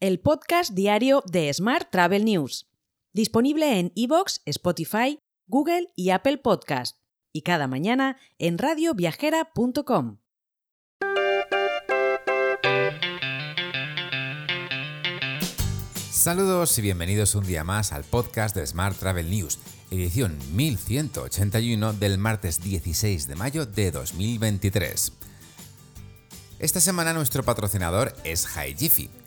el podcast diario de Smart Travel News, disponible en iVoox, Spotify, Google y Apple Podcast, y cada mañana en radioviajera.com. Saludos y bienvenidos un día más al podcast de Smart Travel News, edición 1181 del martes 16 de mayo de 2023. Esta semana nuestro patrocinador es HiGiffy.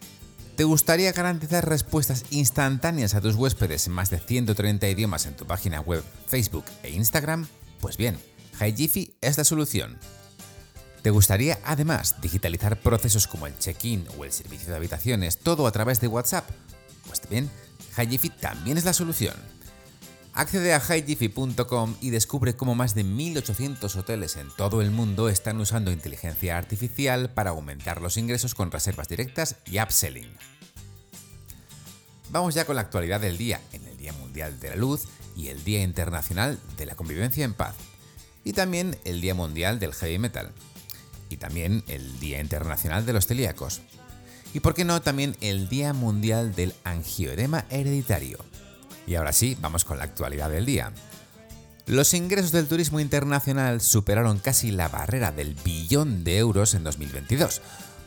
¿Te gustaría garantizar respuestas instantáneas a tus huéspedes en más de 130 idiomas en tu página web, Facebook e Instagram? Pues bien, HiGiffy es la solución. ¿Te gustaría además digitalizar procesos como el check-in o el servicio de habitaciones todo a través de WhatsApp? Pues bien, HiGiffy también es la solución. Accede a highjiffy.com y descubre cómo más de 1.800 hoteles en todo el mundo están usando inteligencia artificial para aumentar los ingresos con reservas directas y upselling. Vamos ya con la actualidad del día, en el Día Mundial de la Luz y el Día Internacional de la Convivencia en Paz, y también el Día Mundial del Heavy Metal, y también el Día Internacional de los Celíacos, y por qué no también el Día Mundial del Angioedema Hereditario. Y ahora sí, vamos con la actualidad del día. Los ingresos del turismo internacional superaron casi la barrera del billón de euros en 2022,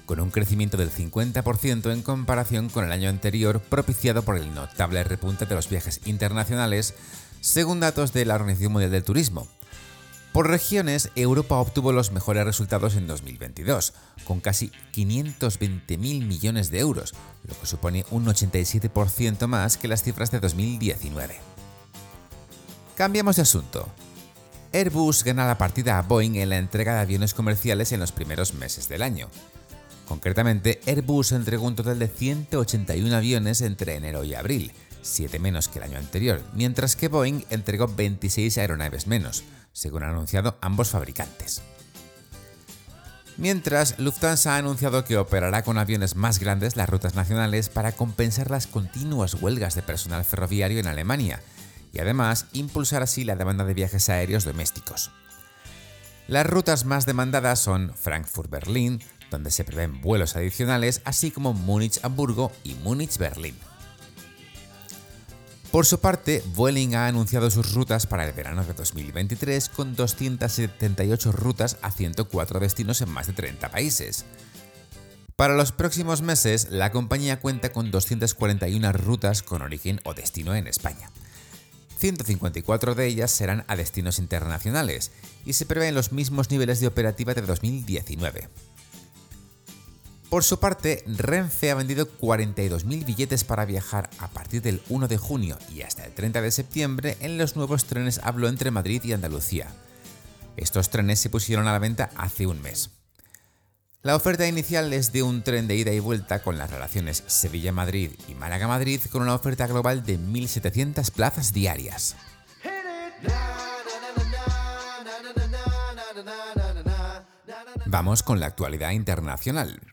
con un crecimiento del 50% en comparación con el año anterior propiciado por el notable repunte de los viajes internacionales, según datos de la Organización Mundial del Turismo, por regiones, Europa obtuvo los mejores resultados en 2022, con casi 520.000 millones de euros, lo que supone un 87% más que las cifras de 2019. Cambiamos de asunto. Airbus gana la partida a Boeing en la entrega de aviones comerciales en los primeros meses del año. Concretamente, Airbus entregó un total de 181 aviones entre enero y abril, 7 menos que el año anterior, mientras que Boeing entregó 26 aeronaves menos, según han anunciado ambos fabricantes. Mientras, Lufthansa ha anunciado que operará con aviones más grandes las rutas nacionales para compensar las continuas huelgas de personal ferroviario en Alemania y además impulsar así la demanda de viajes aéreos domésticos. Las rutas más demandadas son Frankfurt-Berlín, donde se prevén vuelos adicionales, así como Múnich-Hamburgo y Múnich-Berlín. Por su parte, Vueling ha anunciado sus rutas para el verano de 2023 con 278 rutas a 104 destinos en más de 30 países. Para los próximos meses, la compañía cuenta con 241 rutas con origen o destino en España. 154 de ellas serán a destinos internacionales y se prevén los mismos niveles de operativa de 2019. Por su parte, Renfe ha vendido 42.000 billetes para viajar a partir del 1 de junio y hasta el 30 de septiembre en los nuevos trenes Hablo entre Madrid y Andalucía. Estos trenes se pusieron a la venta hace un mes. La oferta inicial es de un tren de ida y vuelta con las relaciones Sevilla-Madrid y Málaga-Madrid con una oferta global de 1.700 plazas diarias. Vamos con la actualidad internacional.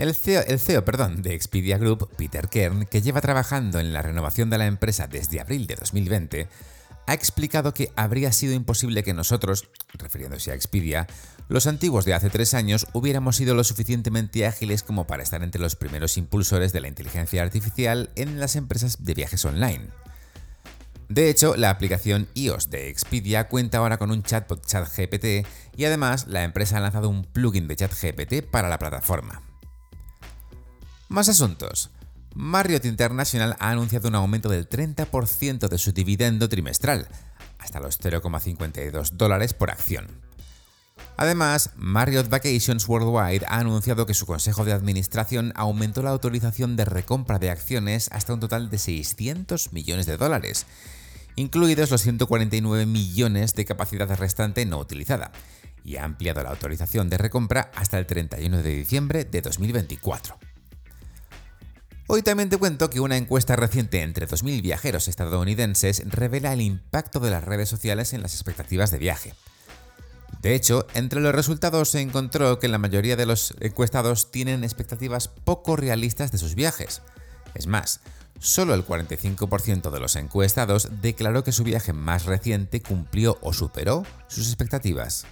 El CEO, perdón, de Expedia Group, Peter Kern, que lleva trabajando en la renovación de la empresa desde abril de 2020, ha explicado que habría sido imposible que nosotros, refiriéndose a Expedia, los antiguos de hace tres años hubiéramos sido lo suficientemente ágiles como para estar entre los primeros impulsores de la inteligencia artificial en las empresas de viajes online. De hecho, la aplicación iOS de Expedia cuenta ahora con un chatbot ChatGPT y además la empresa ha lanzado un plugin de ChatGPT para la plataforma. Más asuntos. Marriott International ha anunciado un aumento del 30% de su dividendo trimestral, hasta los 0,52 dólares por acción. Además, Marriott Vacations Worldwide ha anunciado que su consejo de administración aumentó la autorización de recompra de acciones hasta un total de 600 millones de dólares, incluidos los 149 millones de capacidad restante no utilizada, y ha ampliado la autorización de recompra hasta el 31 de diciembre de 2024. Hoy también te cuento que una encuesta reciente entre 2.000 viajeros estadounidenses revela el impacto de las redes sociales en las expectativas de viaje. De hecho, entre los resultados se encontró que la mayoría de los encuestados tienen expectativas poco realistas de sus viajes. Es más, solo el 45% de los encuestados declaró que su viaje más reciente cumplió o superó sus expectativas.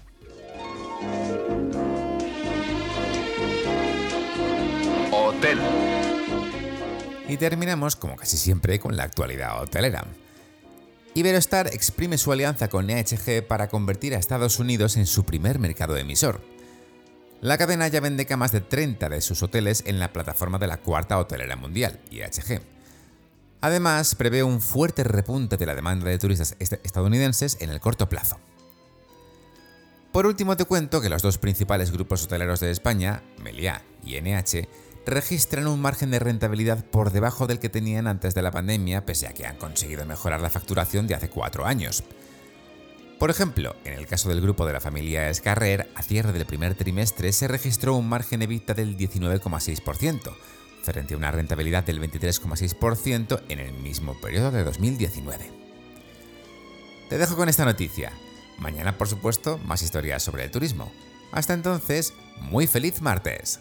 Hotel. Y terminamos, como casi siempre, con la actualidad hotelera. Iberostar exprime su alianza con EHG para convertir a Estados Unidos en su primer mercado emisor. La cadena ya vende camas de 30 de sus hoteles en la plataforma de la cuarta hotelera mundial, IHG. Además, prevé un fuerte repunte de la demanda de turistas estadounidenses en el corto plazo. Por último, te cuento que los dos principales grupos hoteleros de España, Meliá y NH, registran un margen de rentabilidad por debajo del que tenían antes de la pandemia, pese a que han conseguido mejorar la facturación de hace cuatro años. Por ejemplo, en el caso del grupo de la familia Escarrer, a cierre del primer trimestre se registró un margen EBITDA del 19,6%, frente a una rentabilidad del 23,6% en el mismo periodo de 2019. Te dejo con esta noticia. Mañana, por supuesto, más historias sobre el turismo. Hasta entonces, muy feliz martes.